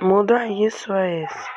Muda isso a esse.